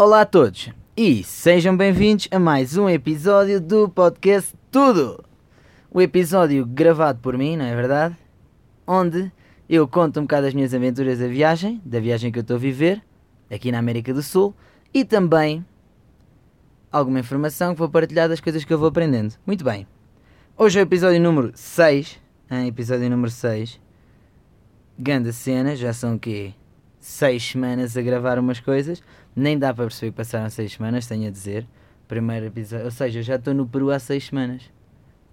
Olá a todos e sejam bem-vindos a mais um episódio do podcast Tudo. O episódio gravado por mim, não é verdade? Onde eu conto um bocado das minhas aventuras da viagem, da viagem que eu estou a viver, aqui na América do Sul, e também alguma informação que vou partilhar das coisas que eu vou aprendendo. Muito bem. Hoje é o episódio número 6. Hein? Episódio número 6. Ganda cena, já são o quê? 6 semanas a gravar umas coisas. Nem dá para perceber que passaram 6 semanas, tenho a dizer. Primeiro episódio, ou seja, eu já estou no Peru há 6 semanas.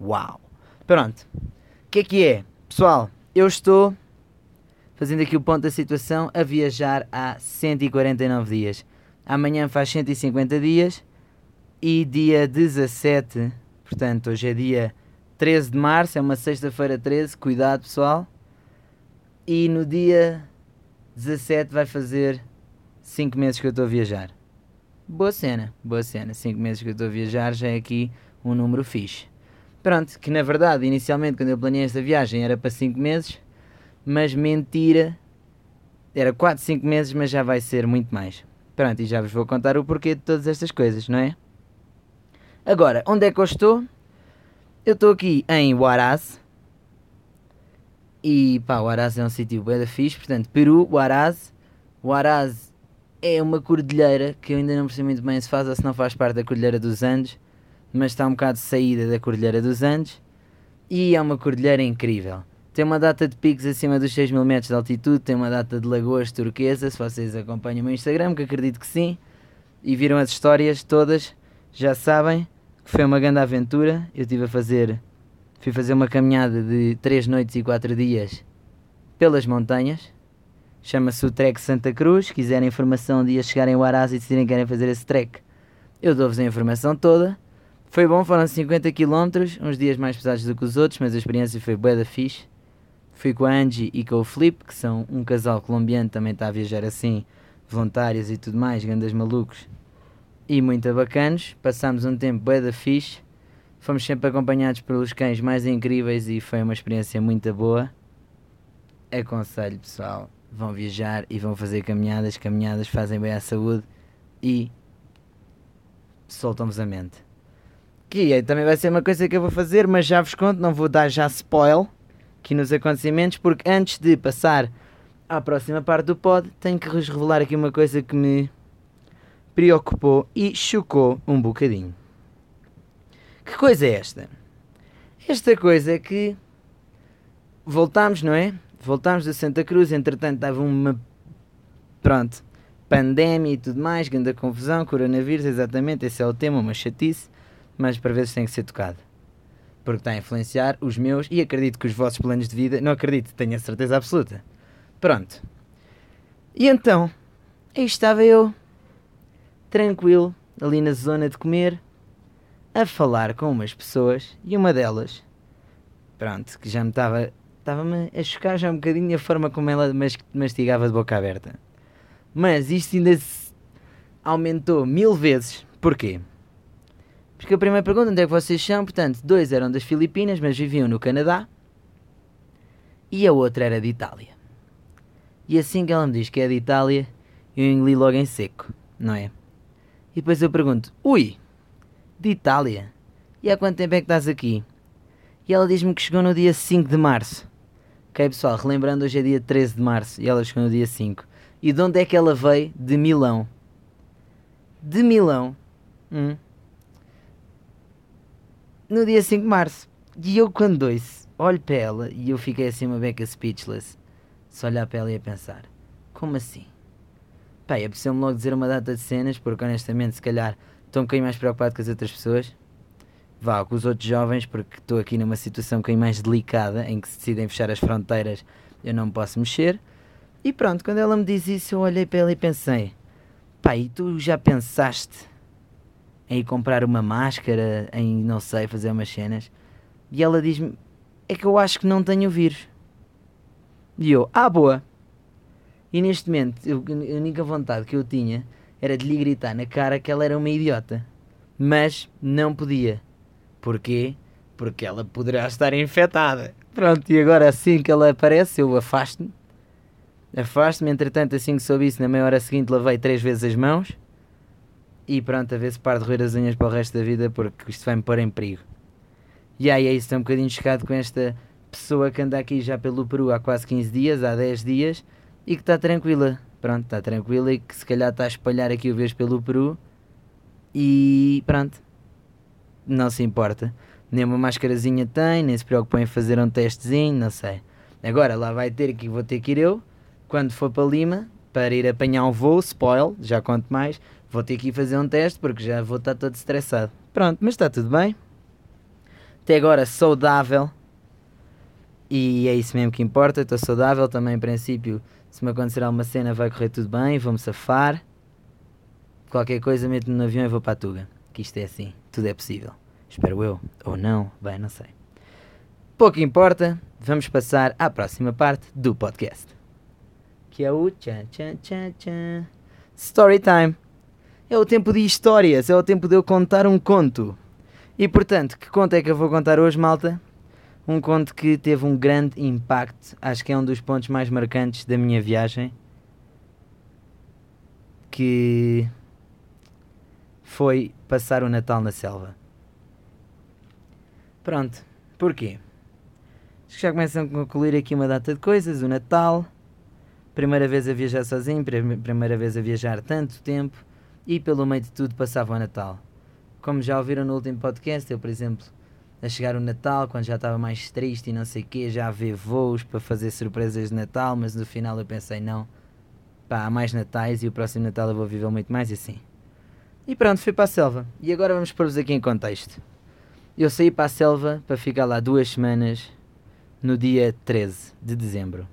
Uau! Pronto. O que é que é? Pessoal, eu estou fazendo aqui o ponto da situação a viajar há 149 dias. Amanhã faz 150 dias e dia 17, portanto, hoje é dia 13 de março, é uma sexta-feira 13, cuidado pessoal. E no dia 17 vai fazer 5 meses que eu estou a viajar. Boa cena, boa cena. 5 meses que eu estou a viajar já é aqui um número fixe. Pronto, que na verdade, inicialmente, quando eu planeei esta viagem, era para 5 meses, mas mentira, era 4, 5 meses, mas já vai ser muito mais. Pronto, e já vos vou contar o porquê de todas estas coisas, não é? Agora, onde é que eu estou? Eu estou aqui em Huaraz. E pá, Huaraz é um sítio bem fixe, portanto, Peru, Huaraz. Huaraz é uma cordilheira que eu ainda não percebo muito bem se faz ou se não faz parte da Cordilheira dos Andes, mas está um bocado de saída da Cordilheira dos Andes. E é uma cordilheira incrível. Tem uma data de picos acima dos 6 mil metros de altitude, tem uma data de lagoas turquesa, se vocês acompanham o meu Instagram, que acredito que sim, e viram as histórias todas, já sabem que foi uma grande aventura. Eu estive a fazer, fui fazer uma caminhada de 3 noites e 4 dias pelas montanhas. Chama-se o Trek Santa Cruz. Se quiserem informação de chegarem ao Araz e decidirem que querem fazer esse trek, eu dou-vos a informação toda. Foi bom, foram 50 km, uns dias mais pesados do que os outros, mas a experiência foi bué da fixe. Fui com a Angie e com o Flip, que são um casal colombiano, também está a viajar assim, voluntários e tudo mais, grandes malucos e muito bacanos. Passámos um tempo bué da fixe. Fomos sempre acompanhados pelos cães mais incríveis e foi uma experiência muito boa. Aconselho pessoal, vão viajar e vão fazer caminhadas. Caminhadas fazem bem à saúde e soltam-vos a mente. Que aí também vai ser uma coisa que eu vou fazer, mas já vos conto, não vou dar já spoil aqui nos acontecimentos, porque antes de passar à próxima parte do pod, tenho que vos revelar aqui uma coisa que me preocupou e chocou um bocadinho. Que coisa é esta? Esta coisa é que voltámos, não é? Voltámos de Santa Cruz, entretanto estava uma pronto, pandemia e tudo mais, grande confusão, coronavírus, exatamente, esse é o tema, uma chatice, mas para vezes tem que ser tocado. Porque está a influenciar os meus e acredito que os vossos planos de vida, não acredito, tenho a certeza absoluta. Pronto. E então, aí estava eu, tranquilo, ali na zona de comer, a falar com umas pessoas e uma delas, pronto, que já me estava estava-me a chocar já um bocadinho a forma como ela mastigava de boca aberta. Mas isto ainda aumentou mil vezes. Porquê? Porque a primeira pergunta, onde é que vocês são? Portanto, dois eram das Filipinas, mas viviam no Canadá. E a outra era de Itália. E assim que ela me diz que é de Itália, eu engoli logo em seco, não é? E depois eu pergunto: Ui, de Itália? E há quanto tempo é que estás aqui? E ela diz-me que chegou no dia 5 de março. Ok, pessoal, relembrando, hoje é dia 13 de março e ela chegou no dia 5. E de onde é que ela veio? De Milão. De Milão. Hum. No dia 5 de março. E eu, quando dois, olho para ela e eu fiquei assim uma beca speechless. Só olhar para ela e a pensar: Como assim? Pá, é preciso-me logo dizer uma data de cenas, porque honestamente, se calhar, estou um bocadinho mais preocupado com as outras pessoas. Vá, com os outros jovens, porque estou aqui numa situação um bocadinho mais delicada, em que se decidem fechar as fronteiras, eu não posso mexer. E pronto, quando ela me diz isso, eu olhei para ela e pensei: e tu já pensaste em ir comprar uma máscara, em não sei, fazer umas cenas? E ela diz-me: é que eu acho que não tenho vírus. E eu: ah, boa. E neste momento, eu, a única vontade que eu tinha era de lhe gritar na cara que ela era uma idiota. Mas não podia. Porquê? Porque ela poderá estar infectada. Pronto, e agora assim que ela aparece, eu afasto-me. Afasto-me, entretanto, assim que soube isso, na meia hora seguinte lavei três vezes as mãos. E pronto, a ver se paro de roer as unhas para o resto da vida porque isto vai-me pôr em perigo. E aí é isso, estou um bocadinho chocado com esta pessoa que anda aqui já pelo Peru há quase 15 dias, há 10 dias, e que está tranquila. Pronto, está tranquila e que se calhar está a espalhar aqui o vez pelo Peru. E pronto, não se importa. Nem uma mascarazinha tem, nem se preocupa em fazer um testezinho, não sei. Agora lá vai ter que vou ter que ir eu, quando for para Lima, para ir apanhar um voo, spoil, já conto mais, vou ter que ir fazer um teste porque já vou estar todo estressado. Pronto, mas está tudo bem. Até agora saudável. E é isso mesmo que importa, estou saudável também em princípio. Se me acontecer alguma cena vai correr tudo bem, vou-me safar. Qualquer coisa meto-me no avião e vou para a Tuga. Que isto é assim, tudo é possível. Espero eu, ou não, bem, não sei. Pouco importa, vamos passar à próxima parte do podcast. Que é o tchan tchan tchan tchan. Story time. É o tempo de histórias, é o tempo de eu contar um conto. E portanto, que conto é que eu vou contar hoje, malta? Um conto que teve um grande impacto, acho que é um dos pontos mais marcantes da minha viagem. Que foi passar o Natal na selva. Pronto, porquê? Já começam a concluir aqui uma data de coisas. O Natal, primeira vez a viajar sozinho, primeira vez a viajar tanto tempo e pelo meio de tudo passava o Natal. Como já ouviram no último podcast, eu, por exemplo, a chegar o Natal, quando já estava mais triste e não sei o quê, já a ver voos para fazer surpresas de Natal, mas no final eu pensei, não, pá, há mais Natais e o próximo Natal eu vou viver muito mais assim. E pronto, fui para a selva. E agora vamos pôr-vos aqui em contexto. Eu saí para a selva para ficar lá duas semanas no dia 13 de dezembro.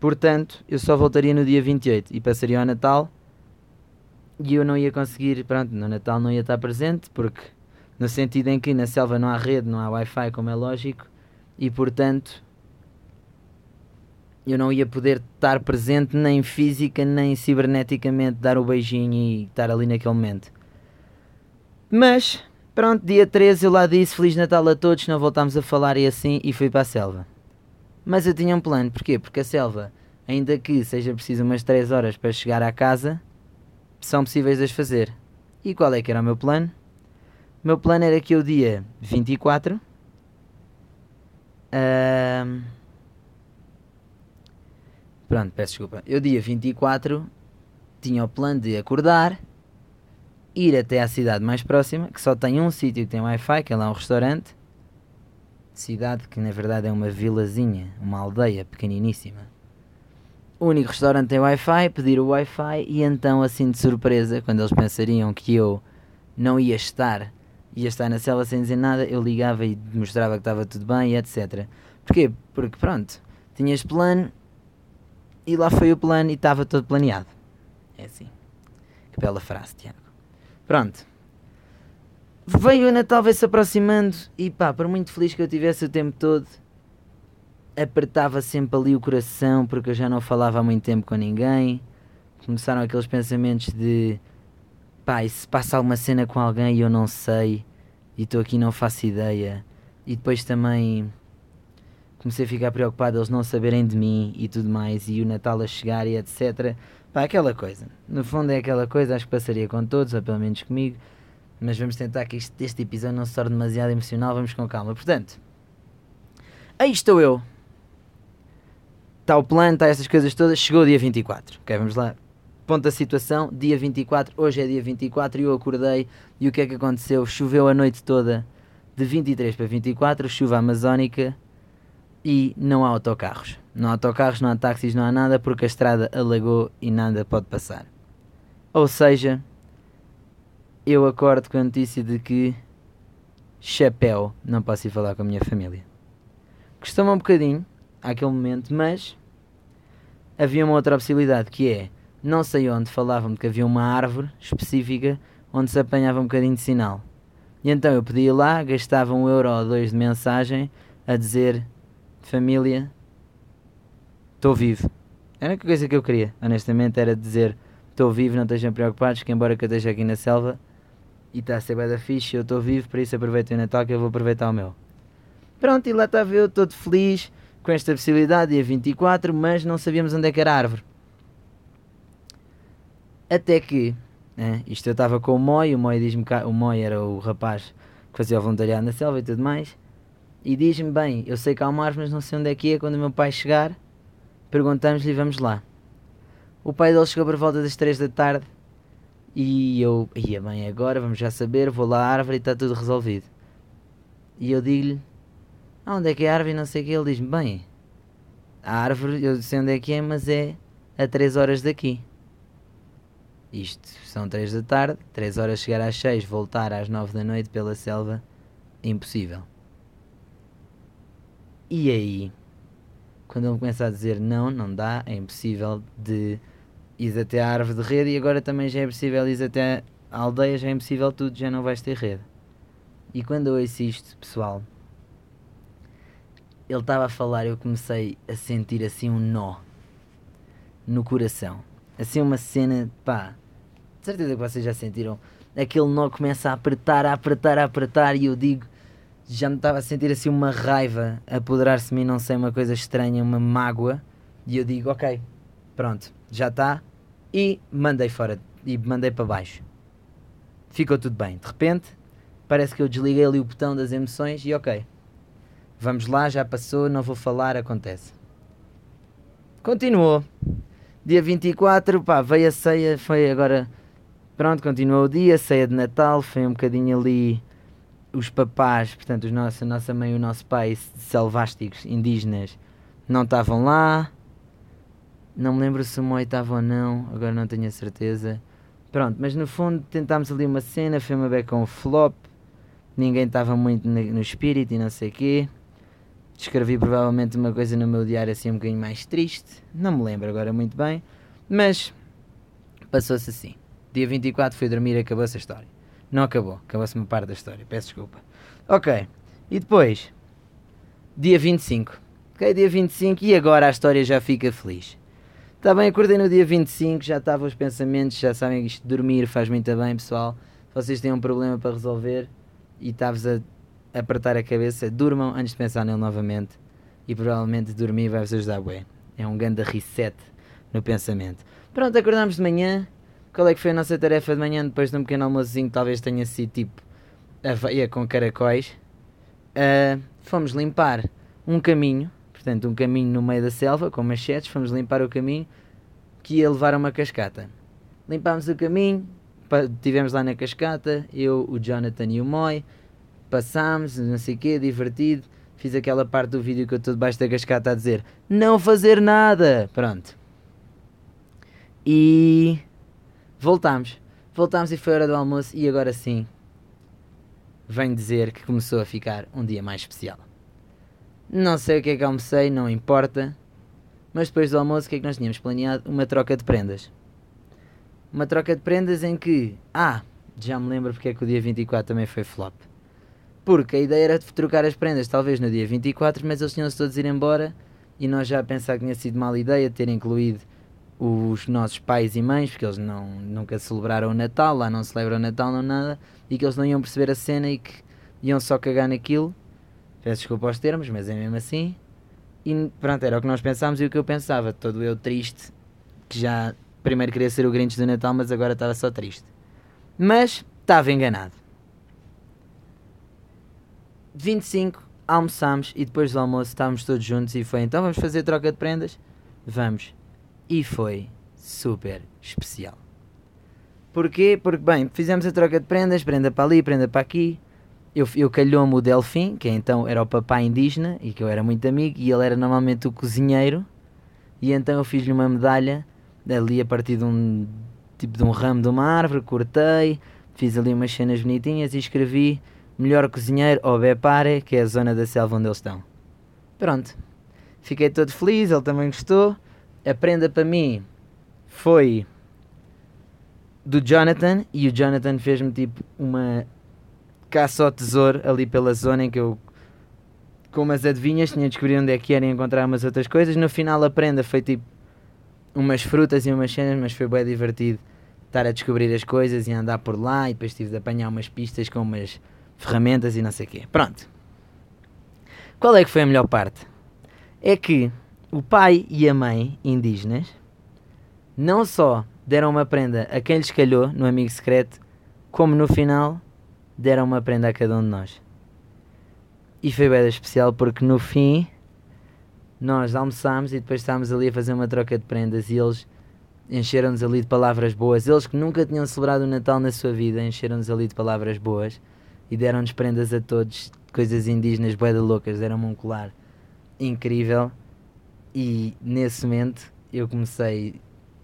Portanto, eu só voltaria no dia 28 e passaria ao Natal e eu não ia conseguir, pronto, no Natal não ia estar presente porque no sentido em que na selva não há rede, não há Wi-Fi, como é lógico, e portanto eu não ia poder estar presente nem física nem ciberneticamente, dar o beijinho e estar ali naquele momento. Mas, pronto, dia 13 eu lá disse Feliz Natal a todos, não voltámos a falar e assim, e fui para a selva. Mas eu tinha um plano, porquê? Porque a selva, ainda que seja preciso umas 3 horas para chegar à casa, são possíveis de as fazer. E qual é que era o meu plano? O meu plano era que o dia 24 uh, Pronto, peço desculpa. Eu, dia 24, tinha o plano de acordar, ir até à cidade mais próxima, que só tem um sítio que tem Wi-Fi, que é lá um restaurante. Cidade que na verdade é uma vilazinha, uma aldeia pequeniníssima. O único restaurante tem Wi-Fi, pedir o Wi-Fi e então, assim de surpresa, quando eles pensariam que eu não ia estar, ia estar na cela sem dizer nada, eu ligava e mostrava que estava tudo bem e etc. Porquê? Porque pronto, tinhas plano, e lá foi o plano e estava todo planeado. É assim. Que bela frase, Tiago. Pronto. Veio o Natal, veio se aproximando e pá, por muito feliz que eu tivesse o tempo todo, apertava sempre ali o coração porque eu já não falava há muito tempo com ninguém. Começaram aqueles pensamentos de pá, e se passa alguma cena com alguém e eu não sei e estou aqui não faço ideia. E depois também comecei a ficar preocupado eles não saberem de mim e tudo mais, e o Natal a chegar e etc. Pá, aquela coisa. No fundo é aquela coisa, acho que passaria com todos, ou pelo menos comigo, mas vamos tentar que este, este episódio não se torne demasiado emocional, vamos com calma. Portanto, aí estou eu. Está o plano, está essas coisas todas, chegou o dia 24. Ok, vamos lá. Ponto da situação, dia 24, hoje é dia 24 e eu acordei e o que é que aconteceu? Choveu a noite toda de 23 para 24, chuva amazónica, e não há autocarros. Não há autocarros, não há táxis, não há nada porque a estrada alagou e nada pode passar. Ou seja, eu acordo com a notícia de que chapéu, não posso ir falar com a minha família. Costuma um bocadinho àquele momento, mas havia uma outra possibilidade que é, não sei onde falavam que havia uma árvore específica onde se apanhava um bocadinho de sinal. E então eu podia ir lá, gastava um euro ou dois de mensagem a dizer família, estou vivo. A única coisa que eu queria, honestamente, era dizer estou vivo, não estejam preocupados, que embora que eu esteja aqui na selva e está a ser bem da fixe, eu estou vivo, por isso aproveitem o Natal que eu vou aproveitar o meu. Pronto, e lá estava eu todo feliz com esta possibilidade, dia 24, mas não sabíamos onde é que era a árvore. Até que, hein? isto eu estava com o Moi, o Moi diz-me o Moi era o rapaz que fazia o voluntariado na selva e tudo mais. E diz-me, bem, eu sei que há uma árvore, mas não sei onde é que é. Quando o meu pai chegar, perguntamos-lhe e vamos lá. O pai dele chegou por volta das 3 da tarde e eu, ia bem, agora vamos já saber, vou lá à árvore e está tudo resolvido. E eu digo-lhe, ah, onde é que é a árvore e não sei o que. Ele diz-me, bem, a árvore, eu sei onde é que é, mas é a 3 horas daqui. Isto, são 3 da tarde, 3 horas chegar às 6, voltar às 9 da noite pela selva, impossível. E aí, quando ele começa a dizer não, não dá, é impossível de ir até a árvore de rede e agora também já é possível ir até a aldeia, já é impossível tudo, já não vais ter rede. E quando eu ouço isto, pessoal, ele estava a falar, eu comecei a sentir assim um nó no coração. Assim uma cena, pá, de certeza que vocês já sentiram. Aquele nó começa a apertar, a apertar, a apertar e eu digo, já me estava a sentir assim uma raiva, apoderar-se de mim, não sei, uma coisa estranha, uma mágoa. E eu digo, ok, pronto, já está. E mandei fora, e mandei para baixo. Ficou tudo bem. De repente, parece que eu desliguei ali o botão das emoções e ok, vamos lá, já passou, não vou falar, acontece. Continuou. Dia 24, pá, veio a ceia, foi agora. Pronto, continuou o dia, ceia de Natal, foi um bocadinho ali os papás, portanto, os nossos, a nossa mãe e o nosso pai selvásticos, indígenas, não estavam lá. Não me lembro se o Moi estava ou não, agora não tenho a certeza. Pronto, mas no fundo tentámos ali uma cena, foi uma beca um flop. Ninguém estava muito no espírito e não sei o quê. Escrevi provavelmente uma coisa no meu diário assim um bocadinho mais triste. Não me lembro agora muito bem. Mas passou-se assim. Dia 24 fui dormir e acabou-se a história. Não acabou, acabou-se uma parte da história, peço desculpa. Ok, e depois, dia 25. Ok, dia 25 e agora a história já fica feliz. Está bem, acordei no dia 25, já estavam os pensamentos, já sabem que isto dormir faz muito bem, pessoal. Se vocês têm um problema para resolver e estavas a apertar a cabeça, durmam antes de pensar nele novamente e provavelmente dormir vai-vos ajudar bem. É um grande reset no pensamento. Pronto, acordamos de manhã. Qual é que foi a nossa tarefa de manhã depois de um pequeno almoçozinho? Talvez tenha sido tipo aveia com caracóis. Uh, fomos limpar um caminho portanto, um caminho no meio da selva com machetes, fomos limpar o caminho que ia levar a uma cascata. Limpámos o caminho, estivemos lá na cascata, eu, o Jonathan e o Moi, passámos, não sei o quê, divertido. Fiz aquela parte do vídeo que eu estou debaixo da cascata a dizer não fazer nada. Pronto. E voltámos. Voltámos e foi hora do almoço e agora sim venho dizer que começou a ficar um dia mais especial. Não sei o que é que almocei, não importa. Mas depois do almoço, o que é que nós tínhamos planeado? Uma troca de prendas. Uma troca de prendas em que. Ah, já me lembro porque é que o dia 24 também foi flop. Porque a ideia era de trocar as prendas, talvez no dia 24, mas eles tinham-se todos ir embora e nós já a pensar que tinha sido mal ideia ter incluído os nossos pais e mães, porque eles não, nunca celebraram o Natal, lá não celebram o Natal, não nada, e que eles não iam perceber a cena e que iam só cagar naquilo Peço desculpa aos termos, mas é mesmo assim. E pronto, era o que nós pensámos e o que eu pensava. Todo eu triste, que já primeiro queria ser o Grinch do Natal, mas agora estava só triste. Mas estava enganado. 25, almoçámos e depois do almoço estávamos todos juntos e foi então vamos fazer troca de prendas? Vamos. E foi super especial. Porquê? Porque, bem, fizemos a troca de prendas, prenda para ali, prenda para aqui eu, eu calhou-me o Delfim, que então era o papai indígena e que eu era muito amigo, e ele era normalmente o cozinheiro, e então eu fiz-lhe uma medalha ali a partir de um tipo de um ramo de uma árvore, cortei, fiz ali umas cenas bonitinhas e escrevi melhor cozinheiro ou Bepare, que é a zona da selva onde eles estão. Pronto. Fiquei todo feliz, ele também gostou. A prenda para mim foi do Jonathan e o Jonathan fez-me tipo uma caça ao tesouro ali pela zona em que eu, com umas adivinhas, tinha descobrido onde é que era e encontrar umas outras coisas. No final a prenda foi tipo umas frutas e umas cenas, mas foi bem divertido estar a descobrir as coisas e andar por lá e depois tive de apanhar umas pistas com umas ferramentas e não sei o quê. Pronto. Qual é que foi a melhor parte? É que o pai e a mãe indígenas não só deram uma prenda a quem lhes calhou no amigo secreto, como no final deram uma prenda a cada um de nós. E foi bem especial porque no fim nós almoçámos e depois estávamos ali a fazer uma troca de prendas e eles encheram-nos ali de palavras boas. Eles que nunca tinham celebrado o Natal na sua vida, encheram-nos ali de palavras boas e deram-nos prendas a todos, coisas indígenas, boeda loucas, deram-me um colar incrível. E nesse momento eu comecei.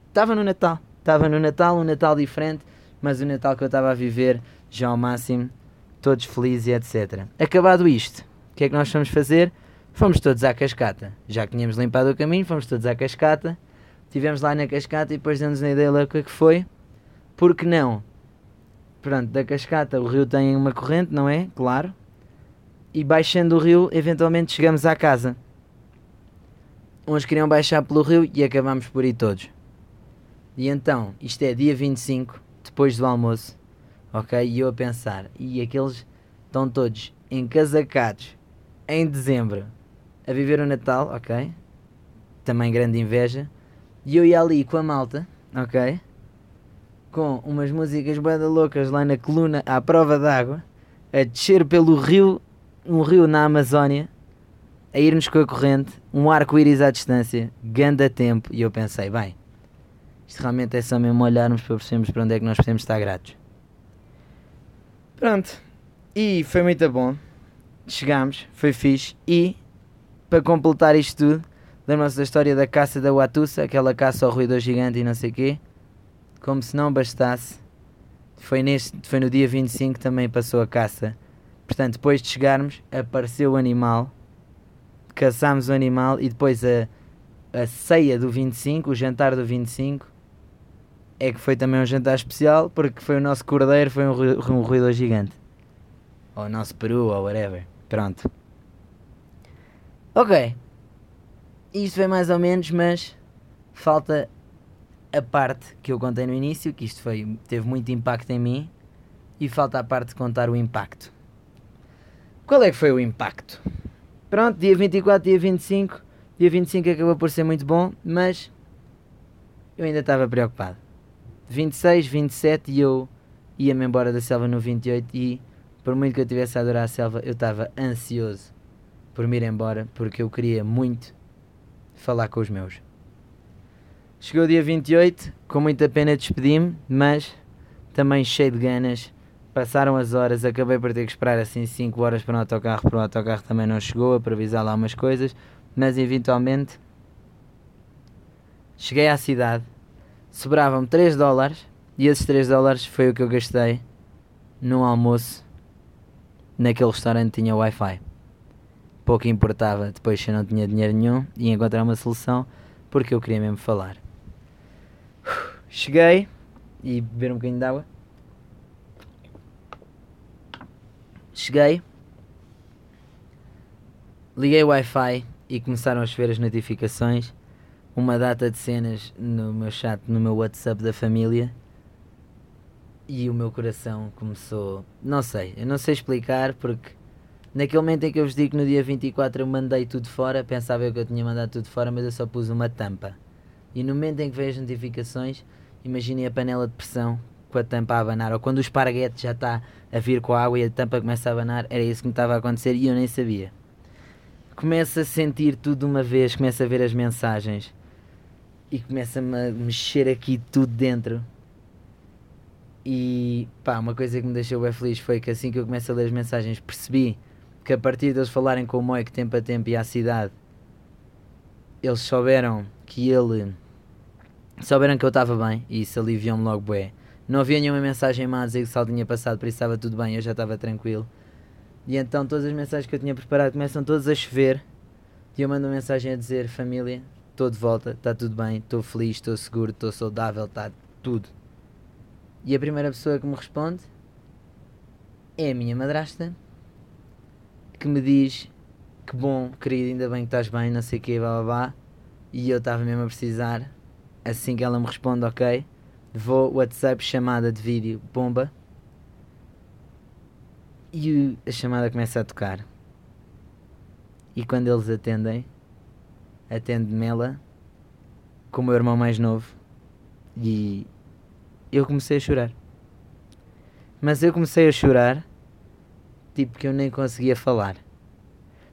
Estava no Natal, estava no Natal, um Natal diferente, mas o Natal que eu estava a viver já ao máximo, todos felizes e etc. Acabado isto, o que é que nós fomos fazer? Fomos todos à cascata. Já que tínhamos limpado o caminho, fomos todos à cascata. Estivemos lá na cascata e depois demos a ideia é que foi. Porque não? Pronto, da cascata o rio tem uma corrente, não é? Claro. E baixando o rio, eventualmente chegamos à casa. Uns queriam baixar pelo rio e acabámos por ir todos. E então, isto é dia 25, depois do almoço, ok? E eu a pensar, e aqueles estão todos encasacados em dezembro a viver o Natal, ok? Também grande inveja. E eu ia ali com a malta, ok? Com umas músicas bada loucas lá na coluna à prova d'água, a descer pelo rio, um rio na Amazónia, a irmos com a corrente, um arco-íris à distância, ganda tempo, e eu pensei, bem, isto realmente é só mesmo olharmos para percebermos para onde é que nós podemos estar gratos. Pronto, e foi muito bom, chegámos, foi fixe, e para completar isto tudo, lembram-se da história da caça da Watusa, aquela caça ao ruído gigante e não sei o quê? Como se não bastasse, foi, neste, foi no dia 25 que também passou a caça. Portanto, depois de chegarmos, apareceu o animal, caçámos o animal e depois a, a ceia do 25, o jantar do 25, é que foi também um jantar especial porque foi o nosso cordeiro, foi um, um ruído gigante. Ou o nosso peru, ou whatever. Pronto. Ok. Isto foi mais ou menos, mas falta a parte que eu contei no início, que isto foi, teve muito impacto em mim, e falta a parte de contar o impacto. Qual é que foi o impacto? Pronto, dia 24, dia 25. Dia 25 acabou por ser muito bom, mas eu ainda estava preocupado. 26, 27 e eu ia-me embora da selva no 28 e por muito que eu tivesse a adorar a selva, eu estava ansioso por me ir embora porque eu queria muito falar com os meus. Chegou o dia 28, com muita pena despedi-me, mas também cheio de ganas. Passaram as horas, acabei por ter que esperar assim 5 horas para o autocarro, porque o autocarro também não chegou a previsar lá umas coisas, mas eventualmente cheguei à cidade, sobravam-me 3 dólares e esses 3 dólares foi o que eu gastei num almoço naquele restaurante tinha Wi-Fi pouco importava depois se eu não tinha dinheiro nenhum e encontrar uma solução porque eu queria mesmo falar. Cheguei e beber um bocadinho de água. Cheguei, liguei o Wi-Fi e começaram a chover as notificações. Uma data de cenas no meu chat, no meu WhatsApp da família. E o meu coração começou. Não sei, eu não sei explicar porque Naquele momento em que eu vos digo que no dia 24 eu mandei tudo fora, pensava eu que eu tinha mandado tudo fora, mas eu só pus uma tampa. E no momento em que vejo as notificações, imaginem a panela de pressão com a tampa a abanar, ou quando o esparguete já está a vir com a água e a tampa começa a abanar, era isso que me estava a acontecer e eu nem sabia. Começo a sentir tudo de uma vez, começo a ver as mensagens e começa-me a mexer aqui tudo dentro. E pá, uma coisa que me deixou bem feliz foi que assim que eu começo a ler as mensagens percebi que a partir de eles falarem com o que tempo a tempo ia à cidade, eles souberam que ele. souberam que eu estava bem e isso aliviou-me logo bué. Não havia nenhuma mensagem má a dizer que o saldo tinha passado, por isso estava tudo bem, eu já estava tranquilo. E então todas as mensagens que eu tinha preparado começam todas a chover. E eu mando uma mensagem a dizer: Família, estou de volta, está tudo bem, estou feliz, estou seguro, estou saudável, está tudo. E a primeira pessoa que me responde é a minha madrasta que me diz que bom, querido, ainda bem que estás bem, não sei o quê, blá blá blá. E eu estava mesmo a precisar. Assim que ela me responde, ok, vou WhatsApp chamada de vídeo, bomba. E a chamada começa a tocar. E quando eles atendem, atende-me ela com o meu irmão mais novo. E eu comecei a chorar. Mas eu comecei a chorar, tipo que eu nem conseguia falar.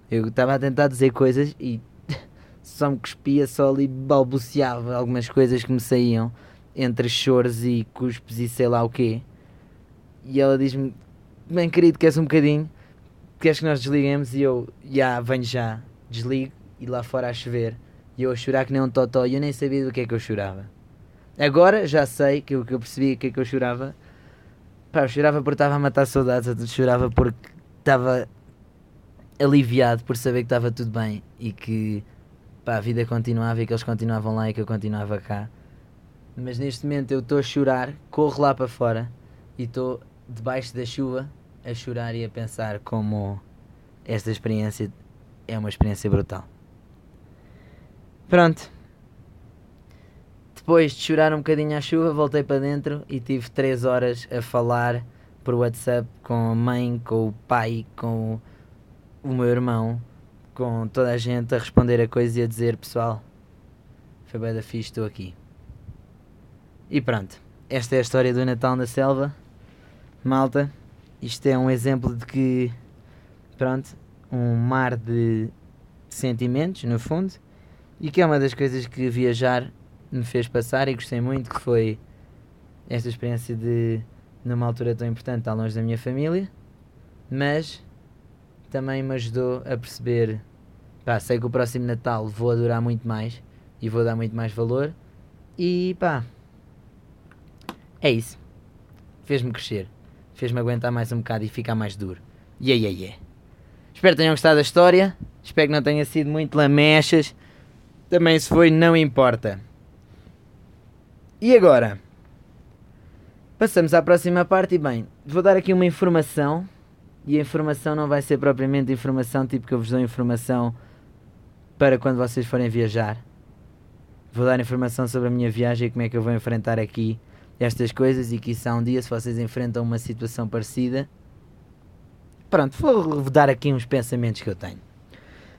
Eu estava a tentar dizer coisas e só me cuspia, só ali balbuciava algumas coisas que me saíam entre choros e cuspes e sei lá o quê. E ela diz-me: Bem, querido, queres um bocadinho? Queres que nós desliguemos? E eu, já, venho já, desligo e lá fora a chover. E eu a chorar que nem um totó e eu nem sabia do que é que eu chorava. Agora já sei que o que eu percebi o que é que eu chorava. Pá, eu chorava porque estava a matar saudades, eu chorava porque estava aliviado por saber que estava tudo bem e que pá, a vida continuava e que eles continuavam lá e que eu continuava cá. Mas neste momento eu estou a chorar, corro lá para fora e estou debaixo da chuva a chorar e a pensar como esta experiência é uma experiência brutal. Pronto. Depois de chorar um bocadinho à chuva, voltei para dentro e tive 3 horas a falar por WhatsApp com a mãe, com o pai, com o meu irmão, com toda a gente a responder a coisas e a dizer: Pessoal, foi bem da fixe, estou aqui. E pronto, esta é a história do Natal na Selva. Malta, isto é um exemplo de que, pronto, um mar de sentimentos, no fundo, e que é uma das coisas que viajar me fez passar e gostei muito, que foi esta experiência de, numa altura tão importante, estar longe da minha família, mas também me ajudou a perceber, pá, sei que o próximo Natal vou adorar muito mais e vou dar muito mais valor e pá, é isso. Fez-me crescer, fez-me aguentar mais um bocado e ficar mais duro. Yeah, yeah, yeah. Espero que tenham gostado da história, espero que não tenha sido muito lamechas, também se foi, não importa. E agora? Passamos à próxima parte e bem, vou dar aqui uma informação e a informação não vai ser propriamente informação tipo que eu vos dou informação para quando vocês forem viajar. Vou dar informação sobre a minha viagem e como é que eu vou enfrentar aqui estas coisas e que isso há um dia se vocês enfrentam uma situação parecida. Pronto, vou dar aqui uns pensamentos que eu tenho.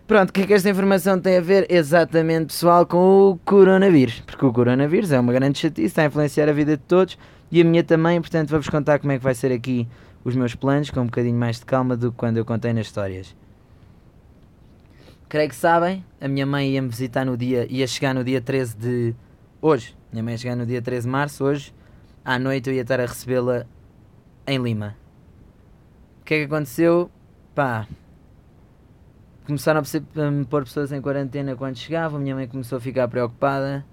Pronto, o que é que esta informação tem a ver exatamente, pessoal, com o coronavírus? Porque o coronavírus é uma grande chatice, está a influenciar a vida de todos e a minha também, portanto vou-vos contar como é que vai ser aqui os meus planos com um bocadinho mais de calma do que quando eu contei nas histórias. Creio que sabem, a minha mãe ia me visitar no dia, ia chegar no dia 13 de. hoje. Minha mãe ia chegar no dia 13 de março, hoje. À noite eu ia estar a recebê-la em Lima. O que é que aconteceu? Pá. Começaram a me pôr pessoas em quarentena quando chegavam. Minha mãe começou a ficar preocupada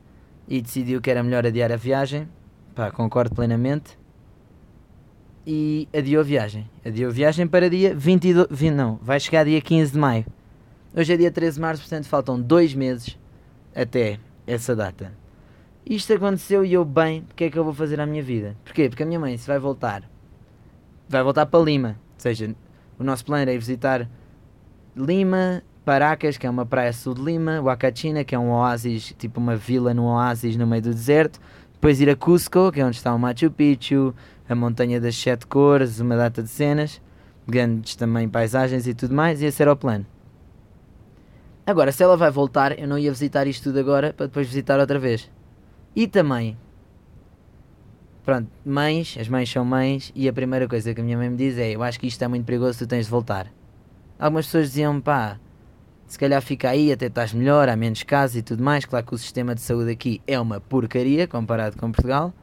e decidiu que era melhor adiar a viagem. Pá, concordo plenamente e adiou a viagem. Adiou a viagem para dia 22, 20, não, vai chegar dia 15 de maio. Hoje é dia 13 de março, portanto faltam dois meses até essa data. Isto aconteceu e eu bem, o que é que eu vou fazer à minha vida? Porquê? Porque a minha mãe se vai voltar, vai voltar para Lima. Ou seja, o nosso plano é visitar Lima, Paracas, que é uma praia sul de Lima, Huacachina, que é um oásis, tipo uma vila num oásis no meio do deserto, depois ir a Cusco, que é onde está o Machu Picchu, a Montanha das Sete Cores, uma data de cenas, grandes também paisagens e tudo mais, e esse era o plano. Agora, se ela vai voltar, eu não ia visitar isto tudo agora para depois visitar outra vez. E também, pronto, mães, as mães são mães, e a primeira coisa que a minha mãe me diz é: Eu acho que isto é muito perigoso, tu tens de voltar. Algumas pessoas diziam: pá, se calhar fica aí, até estás melhor, há menos casos e tudo mais. Claro que o sistema de saúde aqui é uma porcaria comparado com Portugal.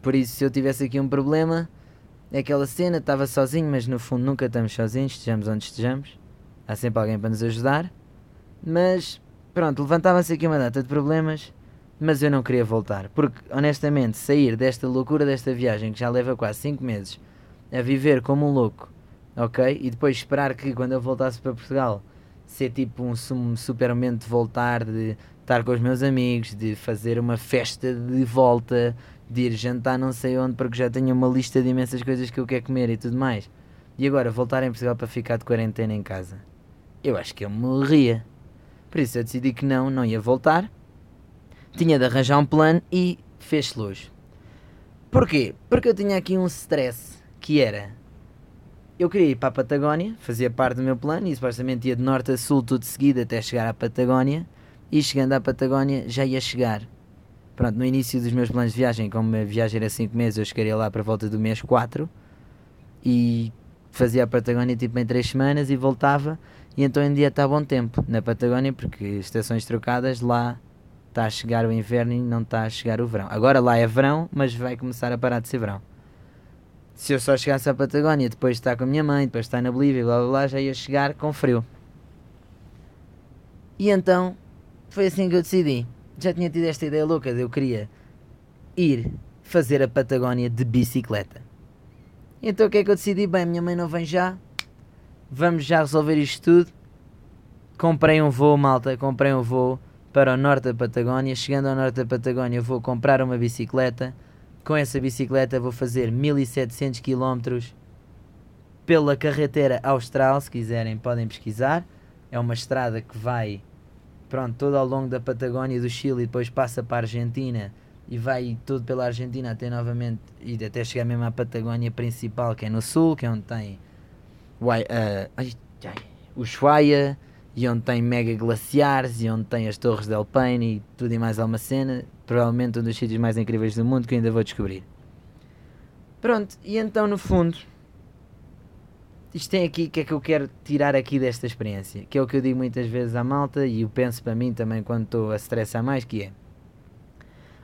Por isso, se eu tivesse aqui um problema, é aquela cena, estava sozinho, mas no fundo nunca estamos sozinhos, estejamos onde estejamos. Há sempre alguém para nos ajudar. Mas, pronto, levantava-se aqui uma data de problemas, mas eu não queria voltar. Porque, honestamente, sair desta loucura desta viagem, que já leva quase 5 meses, a viver como um louco, ok? E depois esperar que quando eu voltasse para Portugal, ser tipo um, super momento de voltar, de estar com os meus amigos, de fazer uma festa de volta, de ir jantar não sei onde porque já tenho uma lista de imensas coisas que eu quero comer e tudo mais. E agora voltar em Portugal para ficar de quarentena em casa. Eu acho que eu morria. Por isso eu decidi que não, não ia voltar. Tinha de arranjar um plano e fez-se luz. Porquê? Porque eu tinha aqui um stress que era eu queria ir para a Patagónia, fazia parte do meu plano e supostamente ia de norte a sul tudo seguido até chegar à Patagónia e chegando à Patagónia já ia chegar Pronto, no início dos meus planos de viagem, como a viagem era 5 meses, eu chegaria lá para volta do mês 4 e fazia a Patagónia tipo em 3 semanas e voltava. E então em dia está bom tempo na Patagónia, porque estações trocadas lá está a chegar o inverno e não está a chegar o verão. Agora lá é verão, mas vai começar a parar de ser verão. Se eu só chegasse à Patagónia, depois de estar com a minha mãe, depois de estar na Bolívia, blá blá blá, já ia chegar com frio. E então foi assim que eu decidi. Já tinha tido esta ideia louca de eu queria ir fazer a Patagónia de bicicleta. Então o que é que eu decidi? Bem, minha mãe não vem já, vamos já resolver isto tudo. Comprei um voo, malta, comprei um voo para o norte da Patagónia. Chegando ao norte da Patagónia, vou comprar uma bicicleta. Com essa bicicleta, vou fazer 1700 km pela carretera austral. Se quiserem, podem pesquisar. É uma estrada que vai pronto, todo ao longo da Patagónia do Chile e depois passa para a Argentina e vai tudo pela Argentina até novamente e até chegar mesmo à Patagónia principal, que é no sul, que é onde tem uh, ai, ai, o Ushuaia e onde tem mega glaciares e onde tem as torres de Alpine e tudo e mais alguma cena. Provavelmente um dos sítios mais incríveis do mundo que ainda vou descobrir. Pronto, e então no fundo, isto tem aqui, o que é que eu quero tirar aqui desta experiência? Que é o que eu digo muitas vezes à malta e eu penso para mim também quando estou a estressar mais, que é...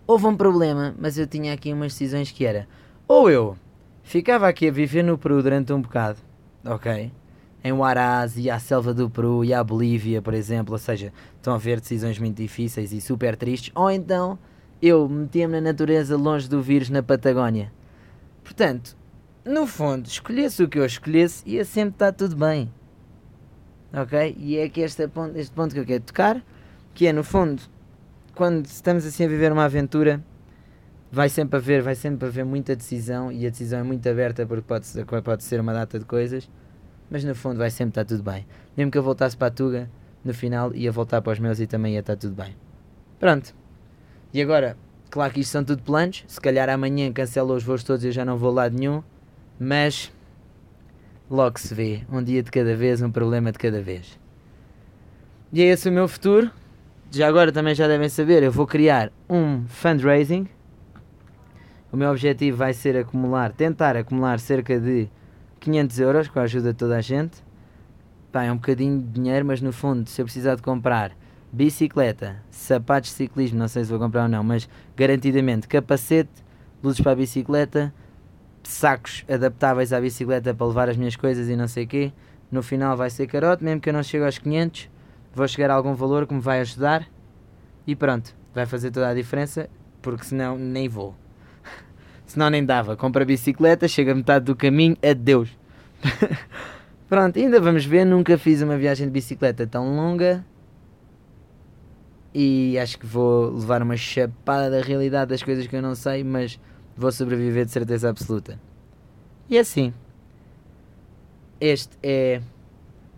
Houve um problema, mas eu tinha aqui umas decisões que era... Ou eu ficava aqui a viver no Peru durante um bocado, ok? Em Huaraz e à selva do Peru e à Bolívia, por exemplo, ou seja, estão a ver decisões muito difíceis e super tristes, ou então eu metia-me na natureza longe do vírus na Patagónia. Portanto, no fundo, escolhesse o que eu escolhesse, ia sempre estar tudo bem. Ok? E é aqui este ponto, este ponto que eu quero tocar, que é no fundo, quando estamos assim a viver uma aventura, vai sempre haver, vai sempre haver muita decisão e a decisão é muito aberta porque pode, pode ser uma data de coisas mas no fundo vai sempre estar tudo bem. Mesmo que eu voltasse para a Tuga, no final ia voltar para os meus e também ia estar tudo bem. Pronto. E agora, claro que isto são tudo planos. Se calhar amanhã cancelo os voos todos e eu já não vou lá nenhum. Mas logo se vê. Um dia de cada vez, um problema de cada vez. E é esse o meu futuro. Já agora também já devem saber, eu vou criar um fundraising. O meu objetivo vai ser acumular, tentar acumular cerca de 500 euros com a ajuda de toda a gente. Pá, é um bocadinho de dinheiro, mas no fundo, se eu precisar de comprar bicicleta, sapatos de ciclismo, não sei se vou comprar ou não, mas garantidamente capacete, luzes para a bicicleta, sacos adaptáveis à bicicleta para levar as minhas coisas e não sei o quê. No final vai ser carote, mesmo que eu não chegue aos 500, vou chegar a algum valor que me vai ajudar e pronto, vai fazer toda a diferença, porque senão nem vou senão nem dava. Compra bicicleta, chega a metade do caminho, adeus. Pronto, ainda vamos ver. Nunca fiz uma viagem de bicicleta tão longa. E acho que vou levar uma chapada da realidade das coisas que eu não sei, mas vou sobreviver de certeza absoluta. E assim, este é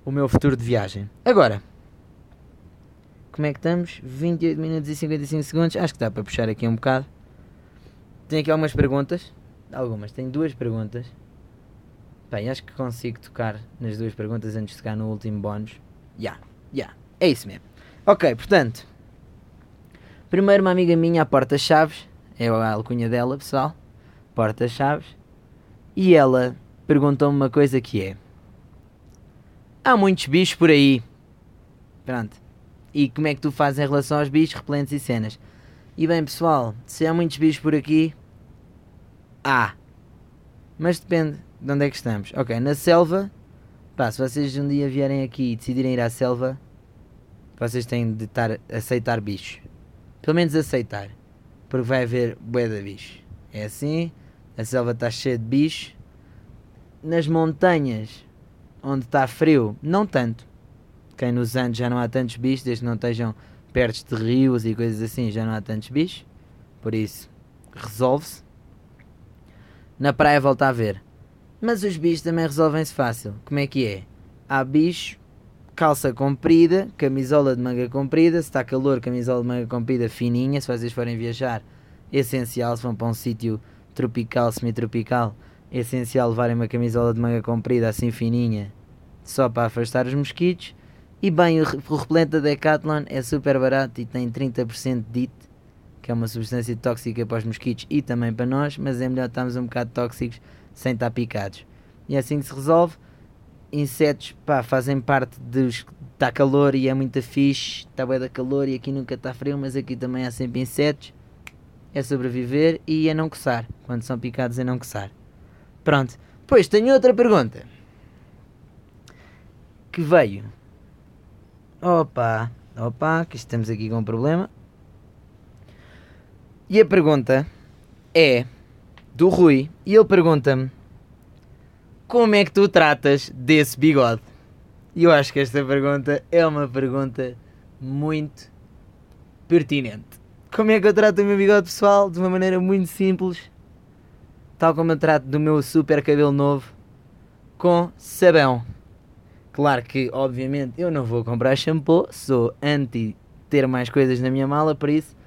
o meu futuro de viagem. Agora, como é que estamos? 28 minutos e 55 segundos. Acho que dá para puxar aqui um bocado. Tenho aqui algumas perguntas. Algumas. Tenho duas perguntas. Bem, acho que consigo tocar nas duas perguntas antes de tocar no último bónus. Já, yeah, já. Yeah, é isso mesmo. Ok, portanto. Primeiro, uma amiga minha, a Porta-Chaves. É a alcunha dela, pessoal. Porta-Chaves. E ela perguntou-me uma coisa que é: Há muitos bichos por aí. Pronto. E como é que tu fazes em relação aos bichos, repelentes e cenas? E bem, pessoal, se há muitos bichos por aqui, há. Mas depende de onde é que estamos. Ok, na selva, pá, se vocês um dia vierem aqui e decidirem ir à selva, vocês têm de estar, aceitar bichos. Pelo menos aceitar. Porque vai haver bué de bichos. É assim, a selva está cheia de bichos. Nas montanhas, onde está frio, não tanto. Quem nos Andes já não há tantos bichos, desde que não estejam perto de rios e coisas assim, já não há tantos bichos. Por isso, resolve-se. Na praia volta a ver. Mas os bichos também resolvem-se fácil. Como é que é? Há bicho, calça comprida, camisola de manga comprida. Se está calor, camisola de manga comprida fininha. Se vocês forem viajar, essencial. Se vão para um sítio tropical, semi-tropical, essencial levarem uma camisola de manga comprida assim fininha, só para afastar os mosquitos. E bem, o repelente da Decathlon é super barato e tem 30% de DIT, que é uma substância tóxica para os mosquitos e também para nós, mas é melhor estarmos um bocado tóxicos sem estar picados. E é assim que se resolve. Insetos, pá, fazem parte dos. Está calor e é muito fixe, está bem da calor e aqui nunca está frio, mas aqui também há sempre insetos. É sobreviver e é não coçar. Quando são picados é não coçar. Pronto. Depois tenho outra pergunta. Que veio. Opa, opa, que estamos aqui com um problema. E a pergunta é do Rui. E ele pergunta-me: Como é que tu tratas desse bigode? E eu acho que esta pergunta é uma pergunta muito pertinente. Como é que eu trato o meu bigode pessoal? De uma maneira muito simples, tal como eu trato do meu super cabelo novo, com sabão. Claro que, obviamente, eu não vou comprar shampoo, sou anti ter mais coisas na minha mala, por isso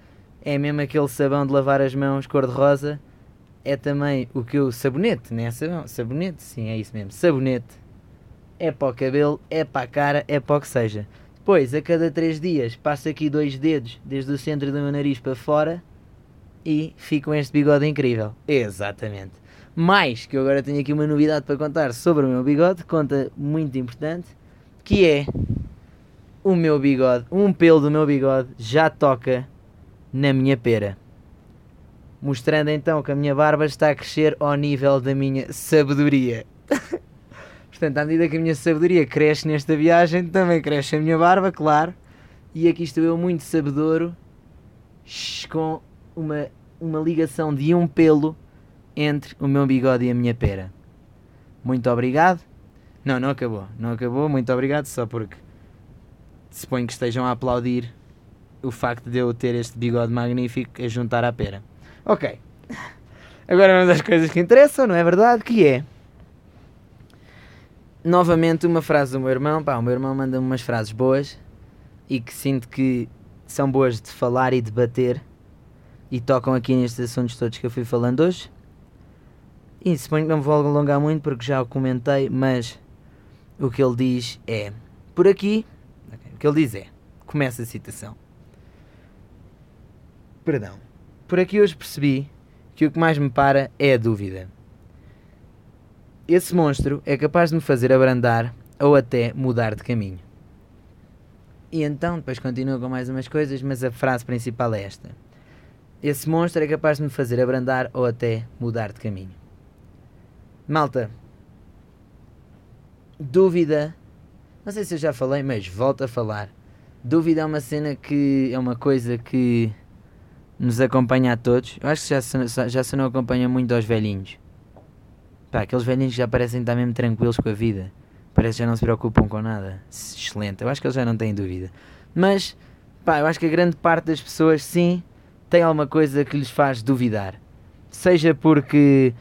é mesmo aquele sabão de lavar as mãos cor-de-rosa. É também o que eu. Sabonete, não é sabão? Sabonete, sim, é isso mesmo. Sabonete é para o cabelo, é para a cara, é para o que seja. Depois, a cada 3 dias, passo aqui dois dedos desde o centro do meu nariz para fora e fico com este bigode incrível. Exatamente. Mais que eu agora tenho aqui uma novidade para contar sobre o meu bigode, conta muito importante, que é o meu bigode, um pelo do meu bigode já toca na minha pera. Mostrando então que a minha barba está a crescer ao nível da minha sabedoria. Portanto, à medida que a minha sabedoria cresce nesta viagem, também cresce a minha barba, claro. E aqui estou eu muito sabedouro, com uma, uma ligação de um pelo entre o meu bigode e a minha pera. Muito obrigado. Não, não acabou. Não acabou. Muito obrigado, só porque suponho que estejam a aplaudir o facto de eu ter este bigode magnífico a juntar à pera. Ok. Agora vamos às coisas que interessam, não é verdade? Que é novamente uma frase do meu irmão. Pá, o meu irmão manda-me umas frases boas e que sinto que são boas de falar e debater e tocam aqui nestes assuntos todos que eu fui falando hoje. E suponho que não me vou alongar muito porque já o comentei, mas o que ele diz é: Por aqui, o que ele diz é: Começa a citação. Perdão. Por aqui hoje percebi que o que mais me para é a dúvida esse monstro é capaz de me fazer abrandar ou até mudar de caminho. E então, depois continua com mais umas coisas, mas a frase principal é esta: Esse monstro é capaz de me fazer abrandar ou até mudar de caminho. Malta, dúvida, não sei se eu já falei, mas volto a falar. Dúvida é uma cena que é uma coisa que nos acompanha a todos. Eu acho que já se, já se não acompanha muito aos velhinhos. Pá, aqueles velhinhos já parecem estar mesmo tranquilos com a vida. Parece que já não se preocupam com nada. Excelente. Eu acho que eles já não têm dúvida. Mas, pá, eu acho que a grande parte das pessoas, sim, tem alguma coisa que lhes faz duvidar. Seja porque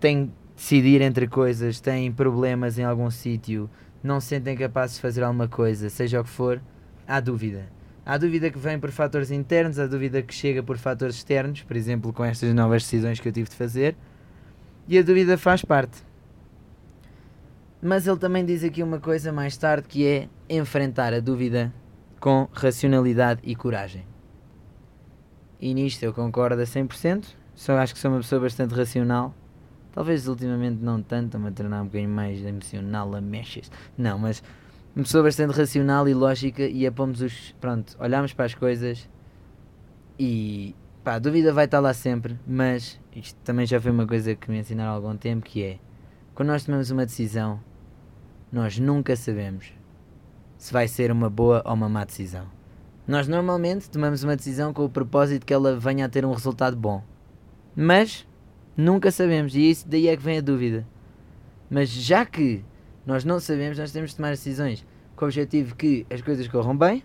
têm de decidir entre coisas, têm problemas em algum sítio, não se sentem capazes de fazer alguma coisa, seja o que for, há dúvida. Há dúvida que vem por fatores internos, há dúvida que chega por fatores externos, por exemplo, com estas novas decisões que eu tive de fazer e a dúvida faz parte. Mas ele também diz aqui uma coisa mais tarde que é enfrentar a dúvida com racionalidade e coragem. E nisto eu concordo a 100%. Só acho que sou uma pessoa bastante racional. Talvez ultimamente não tanto, a tornar um bocadinho mais emocional a mexas. Não, mas uma pessoa bastante racional e lógica e apomos os. Pronto, olhamos para as coisas e Pá, a dúvida vai estar lá sempre, mas isto também já foi uma coisa que me ensinaram há algum tempo, que é, quando nós tomamos uma decisão, nós nunca sabemos se vai ser uma boa ou uma má decisão. Nós normalmente tomamos uma decisão com o propósito que ela venha a ter um resultado bom. Mas nunca sabemos, e isso daí é que vem a dúvida. Mas já que nós não sabemos, nós temos de tomar decisões com o objetivo que as coisas corram bem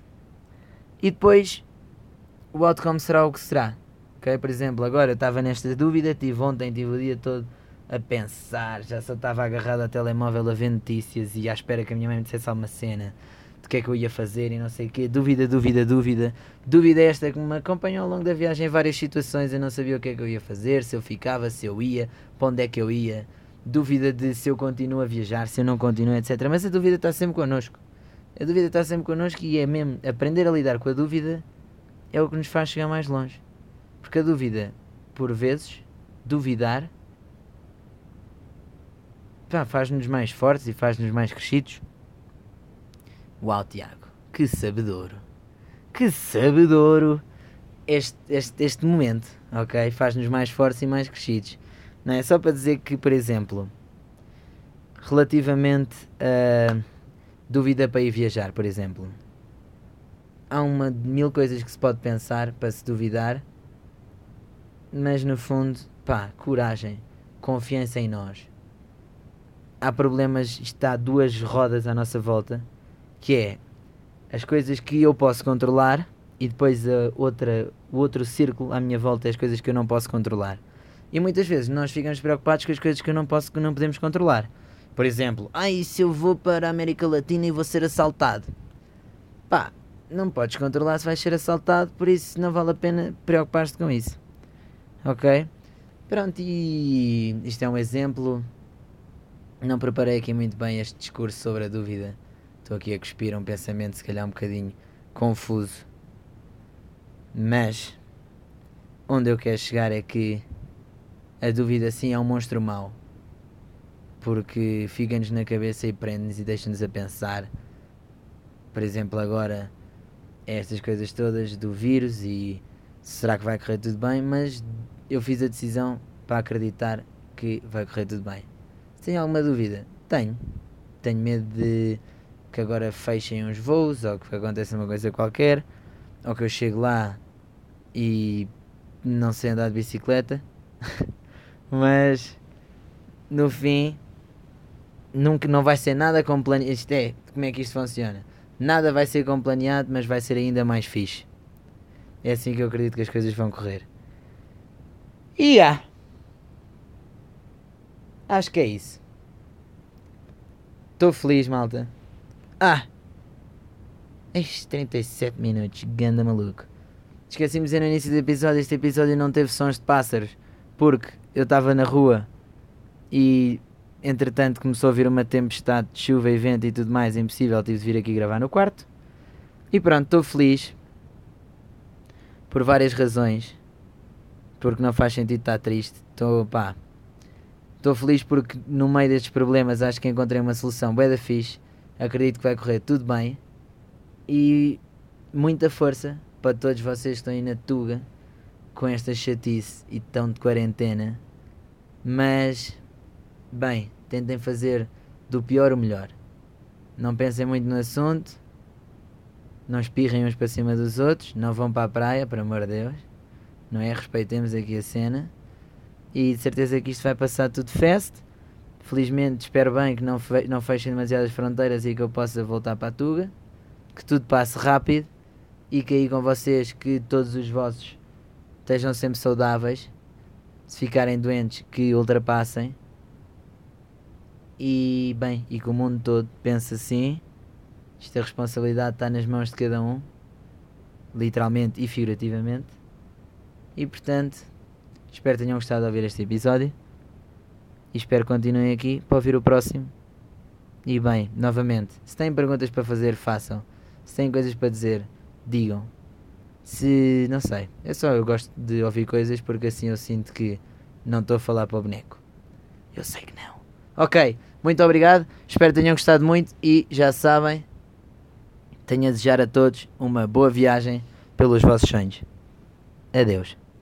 e depois o outcome será o que será. Ok? Por exemplo, agora eu estava nesta dúvida, tive ontem, tive o dia todo a pensar, já só estava agarrado ao telemóvel a ver notícias e à espera que a minha mãe me dissesse alguma cena de que é que eu ia fazer e não sei o quê. Dúvida, dúvida, dúvida. Dúvida esta que me acompanhou ao longo da viagem em várias situações. Eu não sabia o que é que eu ia fazer, se eu ficava, se eu ia, para onde é que eu ia. Dúvida de se eu continuo a viajar, se eu não continuo, etc. Mas a dúvida está sempre connosco. A dúvida está sempre connosco e é mesmo aprender a lidar com a dúvida é o que nos faz chegar mais longe. Porque a dúvida, por vezes, duvidar, faz-nos mais fortes e faz-nos mais crescidos. Uau, Tiago, que sabedouro! Que sabedouro! Este, este, este momento, ok? Faz-nos mais fortes e mais crescidos. Não é só para dizer que, por exemplo, relativamente a dúvida para ir viajar, por exemplo, há uma mil coisas que se pode pensar para se duvidar, mas no fundo, pá, coragem, confiança em nós. Há problemas, está duas rodas à nossa volta, que é as coisas que eu posso controlar e depois a outra, o outro círculo à minha volta é as coisas que eu não posso controlar. E muitas vezes nós ficamos preocupados com as coisas que eu não posso, que não podemos controlar. Por exemplo, ai, ah, se eu vou para a América Latina e vou ser assaltado? Pá, não podes controlar se vais ser assaltado, por isso não vale a pena preocupar-te com isso. Ok? Pronto, e isto é um exemplo. Não preparei aqui muito bem este discurso sobre a dúvida. Estou aqui a cuspir um pensamento, se calhar um bocadinho confuso. Mas, onde eu quero chegar é que a dúvida sim é um monstro mau. Porque fica-nos na cabeça e prende-nos e deixa-nos a pensar. Por exemplo, agora estas coisas todas do vírus e será que vai correr tudo bem, mas eu fiz a decisão para acreditar que vai correr tudo bem. Tem alguma dúvida? Tenho. Tenho medo de que agora fechem uns voos ou que aconteça uma coisa qualquer, ou que eu chegue lá e não sei andar de bicicleta. mas no fim nunca não vai ser nada como planeado. Isto é, como é que isto funciona? Nada vai ser como planeado, mas vai ser ainda mais fixe. É assim que eu acredito que as coisas vão correr. E yeah. Acho que é isso. Estou feliz, malta. Ah! Estes 37 minutos, ganda maluco. Esqueci-me de dizer no início do episódio: este episódio não teve sons de pássaros. Porque eu estava na rua e entretanto começou a vir uma tempestade de chuva e vento e tudo mais, impossível, tive de vir aqui gravar no quarto. E pronto, estou feliz por várias razões. Porque não faz sentido estar triste. Estou, pá. Estou feliz porque no meio destes problemas acho que encontrei uma solução bem da fixe. Acredito que vai correr tudo bem. E muita força para todos vocês que estão aí na Tuga com esta chatice e tão de quarentena. Mas, bem, tentem fazer do pior o melhor. Não pensem muito no assunto. Não espirrem uns para cima dos outros. Não vão para a praia, por amor de Deus não é? Respeitemos aqui a cena. E de certeza que isto vai passar tudo fast. Felizmente espero bem que não, fe não fechem demasiadas fronteiras e que eu possa voltar para a Tuga. Que tudo passe rápido e que aí com vocês que todos os vossos estejam sempre saudáveis. Se ficarem doentes, que ultrapassem. E bem, e que o mundo todo pense assim. Esta responsabilidade está nas mãos de cada um, literalmente e figurativamente. E portanto, espero que tenham gostado de ouvir este episódio. E espero que continuem aqui para ouvir o próximo. E bem, novamente, se têm perguntas para fazer, façam. Se têm coisas para dizer, digam. Se. não sei. É só eu gosto de ouvir coisas porque assim eu sinto que não estou a falar para o boneco. Eu sei que não. Ok, muito obrigado. Espero que tenham gostado muito e já sabem. Tenho a desejar a todos uma boa viagem pelos vossos sonhos. Adeus.